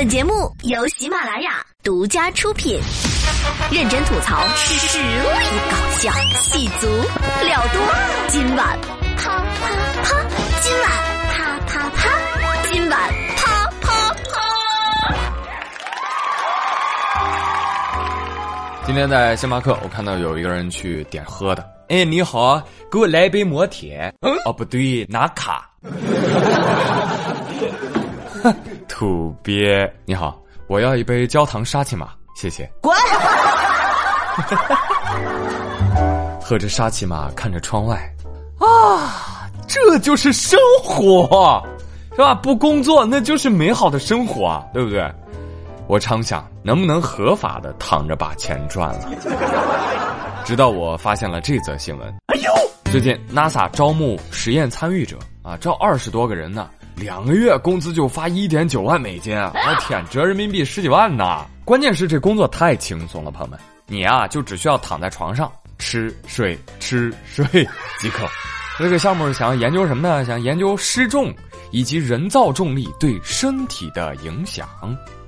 本节目由喜马拉雅独家出品，认真吐槽，实力搞笑，戏足料多。今晚啪啪啪，今晚啪啪啪，今晚啪啪啪。今天在星巴克，我看到有一个人去点喝的。哎，你好，给我来一杯摩铁。嗯，哦，不对，拿卡。土鳖，你好，我要一杯焦糖沙琪玛，谢谢。滚！喝着沙琪玛，看着窗外，啊，这就是生活，是吧？不工作那就是美好的生活啊，对不对？我常想，能不能合法的躺着把钱赚了？直到我发现了这则新闻。哎呦，最近 NASA 招募实验参与者啊，招二十多个人呢。两个月工资就发一点九万美金，我天，折人民币十几万呢！关键是这工作太轻松了，朋友们，你啊就只需要躺在床上吃睡吃睡即可。这个项目想要研究什么呢？想研究失重以及人造重力对身体的影响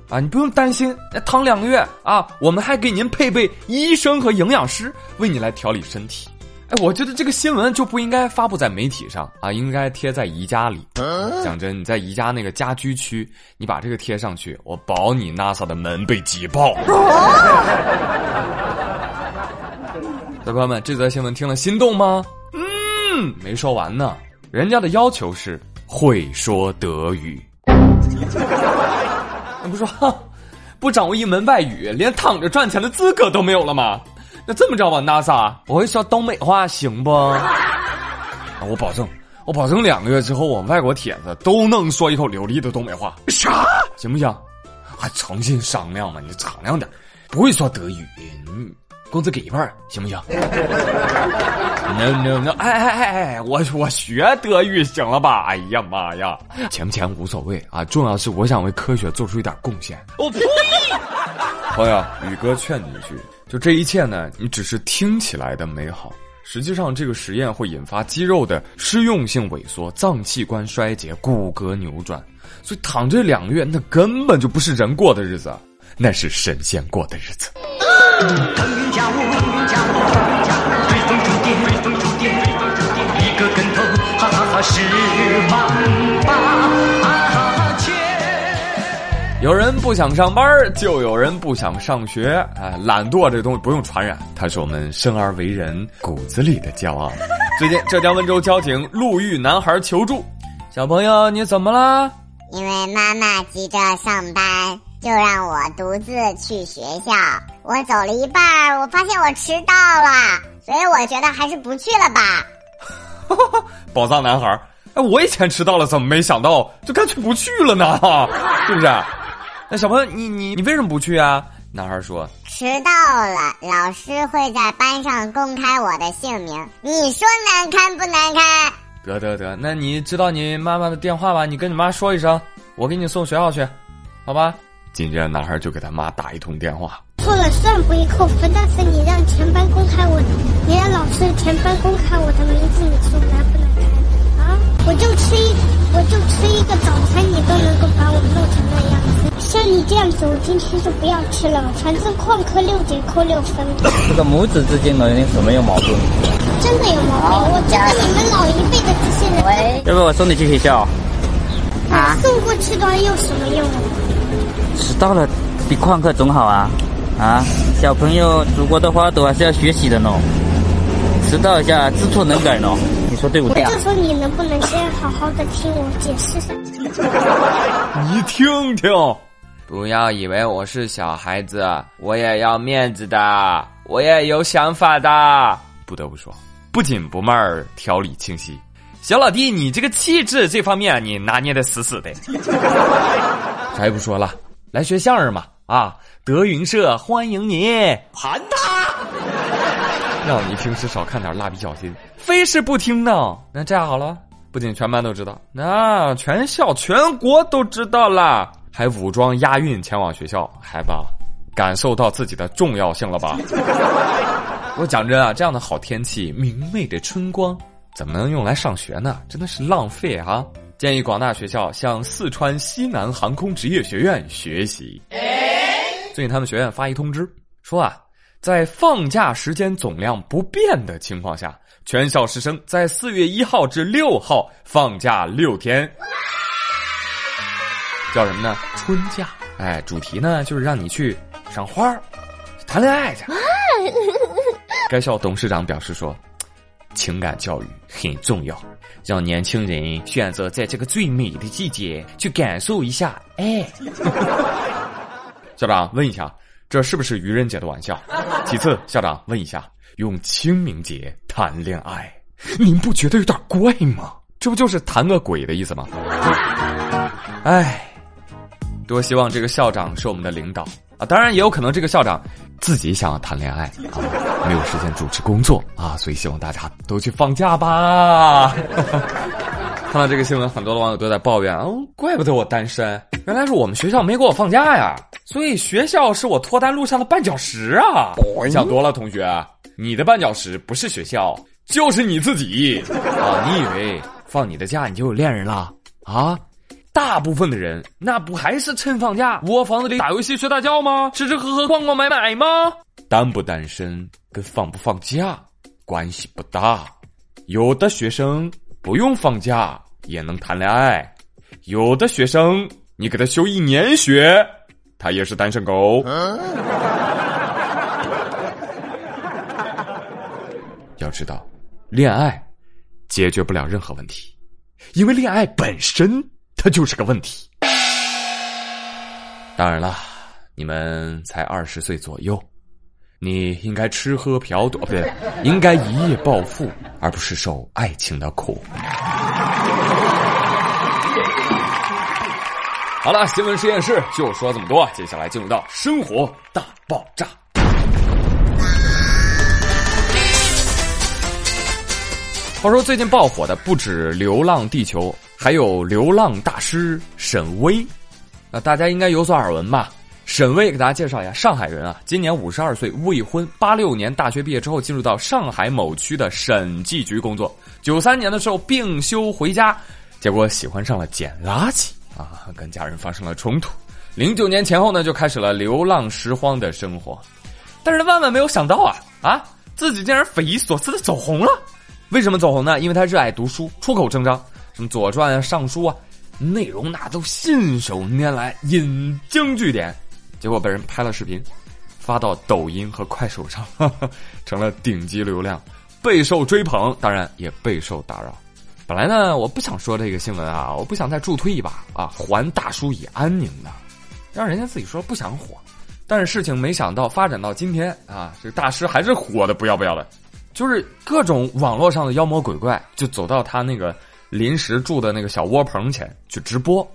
啊！你不用担心，躺两个月啊，我们还给您配备医生和营养师为你来调理身体。哎，我觉得这个新闻就不应该发布在媒体上啊，应该贴在宜家里。讲真，你在宜家那个家居区，你把这个贴上去，我保你 NASA 的门被挤爆。小朋友们，这则新闻听了心动吗？嗯，没说完呢，人家的要求是会说德语。那不说，不掌握一门外语，连躺着赚钱的资格都没有了吗？那这么着吧，NASA，我会说东北话，行不？我保证，我保证两个月之后，我们外国铁子都能说一口流利的东北话。啥？行不行？还诚心商量嘛？你敞亮点，不会说德语，你工资给一半，行不行？No No No！哎哎哎哎，我我学德语行了吧？哎呀妈呀，钱不钱无所谓啊，重要是我想为科学做出一点贡献。我呸！朋友，宇哥劝你一句。就这一切呢，你只是听起来的美好，实际上这个实验会引发肌肉的失用性萎缩、脏器官衰竭、骨骼扭转，所以躺这两个月那根本就不是人过的日子，那是神仙过的日子。一个跟头，哈哈哈，十万八。有人不想上班，就有人不想上学。哎，懒惰这东西不用传染，它是我们生而为人骨子里的骄傲。最近，浙江温州交警路遇男孩求助：“小朋友，你怎么了？”因为妈妈急着上班，就让我独自去学校。我走了一半，我发现我迟到了，所以我觉得还是不去了吧。宝藏男孩，哎，我以前迟到了，怎么没想到就干脆不去了呢？是不是？那小朋友，你你你为什么不去啊？男孩说：“迟到了，老师会在班上公开我的姓名。你说难堪不难堪？”得得得，那你知道你妈妈的电话吧？你跟你妈说一声，我给你送学校去，好吧？紧接着，男孩就给他妈打一通电话。错了算不会扣分，但是你让全班公开我的，你让老师全班公开我的名字，你说难不难堪？啊？我就吃一，我就吃一个早餐，你都能够把我弄成那样子。像你这样子，我今天就不要吃了。反正旷课六节扣六分。这个母子之间呢，有什么有矛盾？真的有矛盾。我觉得你们老一辈的这些人，喂，要不我送你去学校？啊？送过去的话有什么用？迟到了比旷课总好啊！啊，小朋友祖国的花朵还是要学习的呢。迟到一下知错能改呢。你说对不对？我就说你能不能先好好的听我解释下？你听听。不要以为我是小孩子，我也要面子的，我也有想法的。不得不说，不紧不慢，条理清晰。小老弟，你这个气质这方面，你拿捏的死死的。啥也不说了，来学相声嘛！啊，德云社欢迎你，盘他！让你平时少看点蜡笔小新，非是不听呢。那这样好了，不仅全班都知道，那全校全国都知道啦。还武装押运前往学校，孩子感受到自己的重要性了吧？我讲真啊，这样的好天气，明媚的春光，怎么能用来上学呢？真的是浪费啊！建议广大学校向四川西南航空职业学院学习。最近他们学院发一通知，说啊，在放假时间总量不变的情况下，全校师生在四月一号至六号放假六天，叫什么呢？春假。哎，主题呢就是让你去赏花、谈恋爱去。该校董事长表示说，情感教育很重要，让年轻人选择在这个最美的季节去感受一下爱。校长问一下，这是不是愚人节的玩笑？其次，校长问一下，用清明节谈恋爱，您不觉得有点怪吗？这不就是谈个鬼的意思吗？哎。多希望这个校长是我们的领导啊！当然也有可能这个校长自己想要谈恋爱啊，没有时间主持工作啊，所以希望大家都去放假吧。看到这个新闻，很多的网友都在抱怨哦，怪不得我单身，原来是我们学校没给我放假呀！所以学校是我脱单路上的绊脚石啊！想多了，同学，你的绊脚石不是学校，就是你自己啊！你以为放你的假你就有恋人了啊？大部分的人那不还是趁放假窝房子里打游戏睡大觉吗？吃吃喝喝逛逛买买吗？单不单身跟放不放假关系不大。有的学生不用放假也能谈恋爱，有的学生你给他休一年学，他也是单身狗。要知道，恋爱解决不了任何问题，因为恋爱本身。它就是个问题。当然了，你们才二十岁左右，你应该吃喝嫖赌，不对，应该一夜暴富，而不是受爱情的苦。好了，新闻实验室就说这么多，接下来进入到生活大爆炸。话说最近爆火的不止《流浪地球》。还有流浪大师沈巍，啊，大家应该有所耳闻吧？沈巍给大家介绍一下，上海人啊，今年五十二岁，未婚，八六年大学毕业之后进入到上海某区的审计局工作，九三年的时候病休回家，结果喜欢上了捡垃圾啊，跟家人发生了冲突，零九年前后呢就开始了流浪拾荒的生活，但是万万没有想到啊啊，自己竟然匪夷所思的走红了，为什么走红呢？因为他热爱读书，出口成章。什么《左传》啊，《尚书》啊，内容那都信手拈来，引经据典，结果被人拍了视频，发到抖音和快手上，成了顶级流量，备受追捧，当然也备受打扰。本来呢，我不想说这个新闻啊，我不想再助推一把啊，还大叔以安宁的，让人家自己说不想火。但是事情没想到发展到今天啊，这大师还是火的不要不要的，就是各种网络上的妖魔鬼怪就走到他那个。临时住的那个小窝棚前去直播，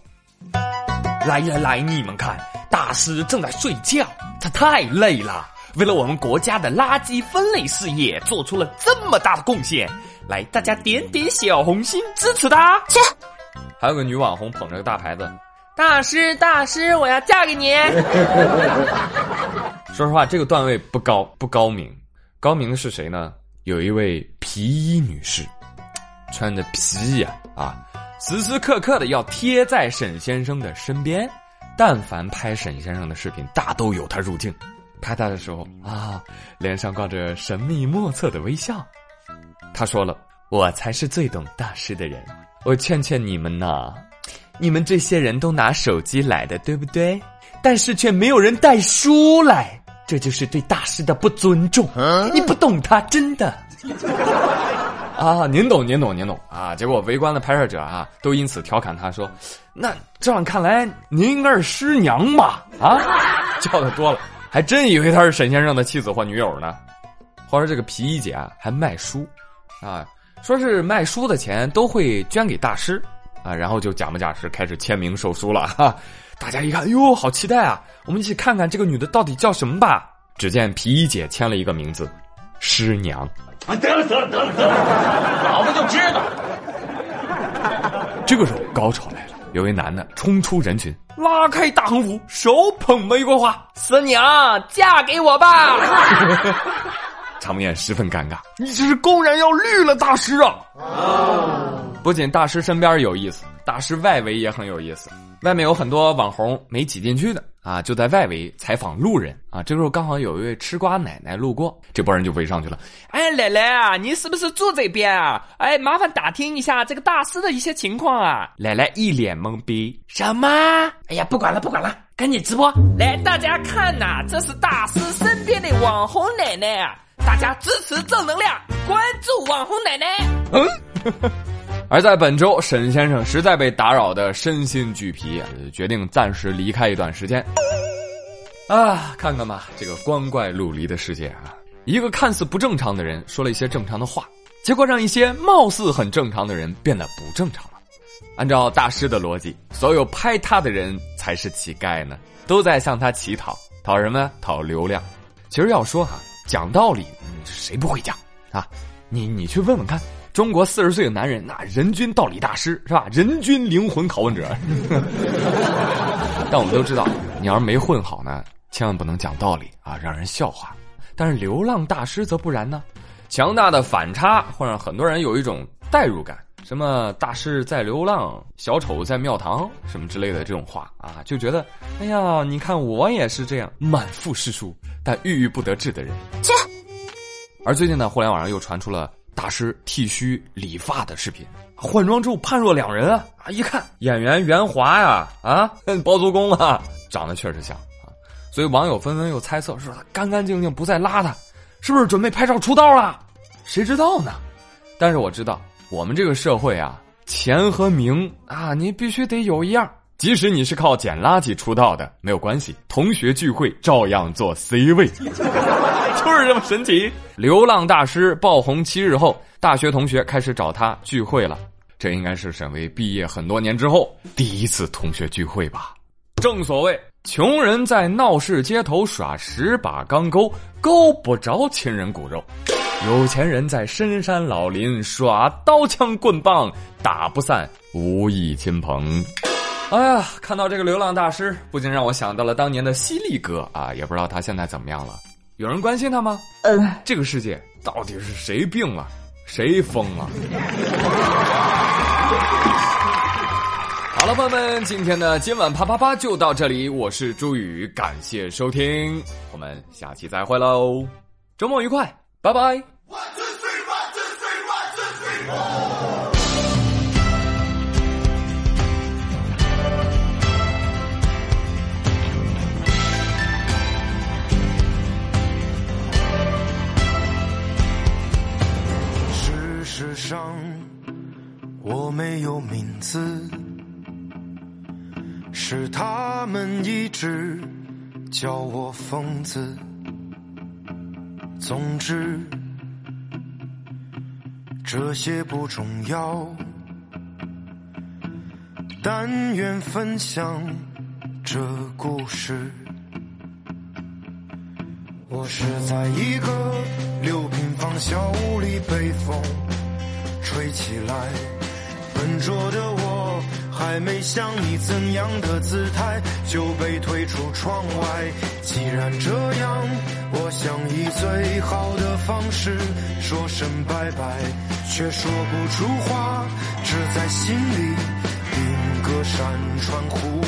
来呀来，你们看，大师正在睡觉，他太累了，为了我们国家的垃圾分类事业做出了这么大的贡献，来，大家点点小红心支持他。去，还有个女网红捧着个大牌子，大师大师，我要嫁给你。说实话，这个段位不高不高明，高明的是谁呢？有一位皮衣女士。穿着皮衣啊，啊，时时刻刻的要贴在沈先生的身边，但凡拍沈先生的视频，大都有他入镜。拍他的时候啊，脸上挂着神秘莫测的微笑。他说了：“我才是最懂大师的人。我劝劝你们呐，你们这些人都拿手机来的，对不对？但是却没有人带书来，这就是对大师的不尊重。你不懂他，真的。”啊，您懂，您懂，您懂啊！结果围观的拍摄者啊，都因此调侃他说：“那这样看来，您应该是师娘吧？”啊，叫的多了，还真以为他是沈先生的妻子或女友呢。话说这个皮衣姐啊，还卖书，啊，说是卖书的钱都会捐给大师，啊，然后就假模假式开始签名售书了。哈，大家一看，哟，好期待啊！我们一起看看这个女的到底叫什么吧。只见皮衣姐签了一个名字，师娘。啊，得了得了得了得了，老子就知道。这个时候高潮来了，有位男的冲出人群，拉开大横幅，手捧玫瑰花：“师娘，嫁给我吧！” 场面十分尴尬，你这是公然要绿了大师啊！不仅大师身边有意思，大师外围也很有意思，外面有很多网红没挤进去的啊，就在外围采访路人啊。这时候刚好有一位吃瓜奶奶路过，这帮人就围上去了。哎，奶奶啊，你是不是住这边啊？哎，麻烦打听一下这个大师的一些情况啊。奶奶一脸懵逼，什么？哎呀，不管了，不管了，赶紧直播来，大家看呐，这是大师身边的网红奶奶啊，大家支持正能量，关注网红奶奶。嗯。而在本周，沈先生实在被打扰的身心俱疲，决定暂时离开一段时间。啊，看看吧，这个光怪陆离的世界啊！一个看似不正常的人说了一些正常的话，结果让一些貌似很正常的人变得不正常了。按照大师的逻辑，所有拍他的人才是乞丐呢，都在向他乞讨，讨什么？讨流量。其实要说哈，讲道理，谁不会讲啊？你你去问问看。中国四十岁的男人，那人均道理大师是吧？人均灵魂拷问者。但我们都知道，你要是没混好呢，千万不能讲道理啊，让人笑话。但是流浪大师则不然呢，强大的反差会让很多人有一种代入感。什么大师在流浪，小丑在庙堂，什么之类的这种话啊，就觉得，哎呀，你看我也是这样满腹诗书但郁郁不得志的人。切。而最近呢，互联网上又传出了。大师剃须理发的视频，换装之后判若两人啊！啊，一看演员袁华呀，啊，包租公啊，长得确实像啊，所以网友纷纷又猜测说他干干净净不再邋遢，是不是准备拍照出道了？谁知道呢？但是我知道，我们这个社会啊，钱和名啊，你必须得有一样。即使你是靠捡垃圾出道的，没有关系，同学聚会照样做 C 位，就是这么神奇。流浪大师爆红七日后，大学同学开始找他聚会了。这应该是沈巍毕业很多年之后第一次同学聚会吧？正所谓，穷人在闹市街头耍十把钢钩，钩不着亲人骨肉；有钱人在深山老林耍刀枪棍棒，打不散无义亲朋。哎呀，看到这个流浪大师，不禁让我想到了当年的犀利哥啊！也不知道他现在怎么样了，有人关心他吗？嗯，这个世界到底是谁病了，谁疯了？好了，朋友们，今天的今晚啪啪啪就到这里，我是朱宇，感谢收听，我们下期再会喽，周末愉快，拜拜。一直叫我疯子。总之，这些不重要，但愿分享这故事。我是在一个六平方小屋里被风。吹起来，笨拙的我还没想你怎样的姿态就被推出窗外。既然这样，我想以最好的方式说声拜拜，却说不出话，只在心里定格山川湖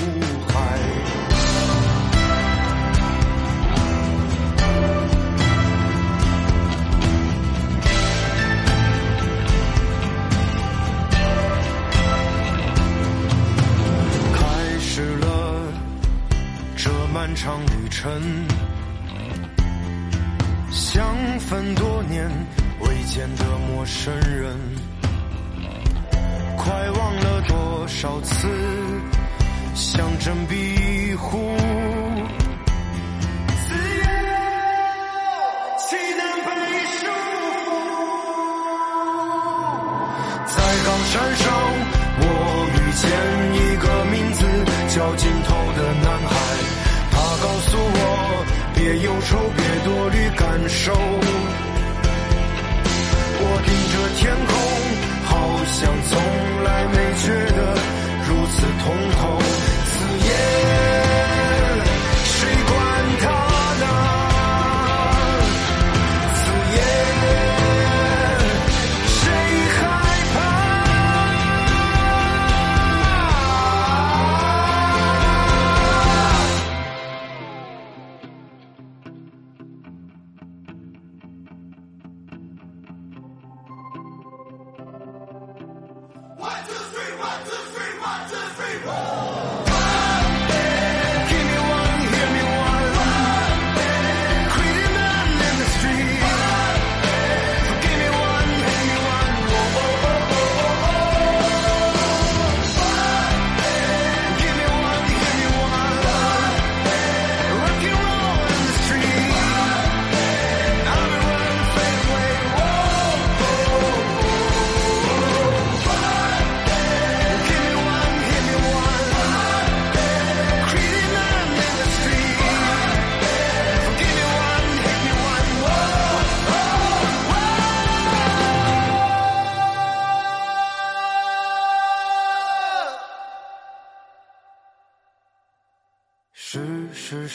尘相逢多年未见的陌生人，快忘了多少次相争庇护。感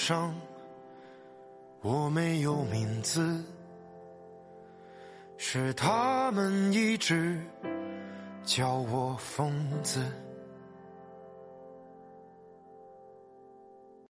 上，我没有名字，是他们一直叫我疯子。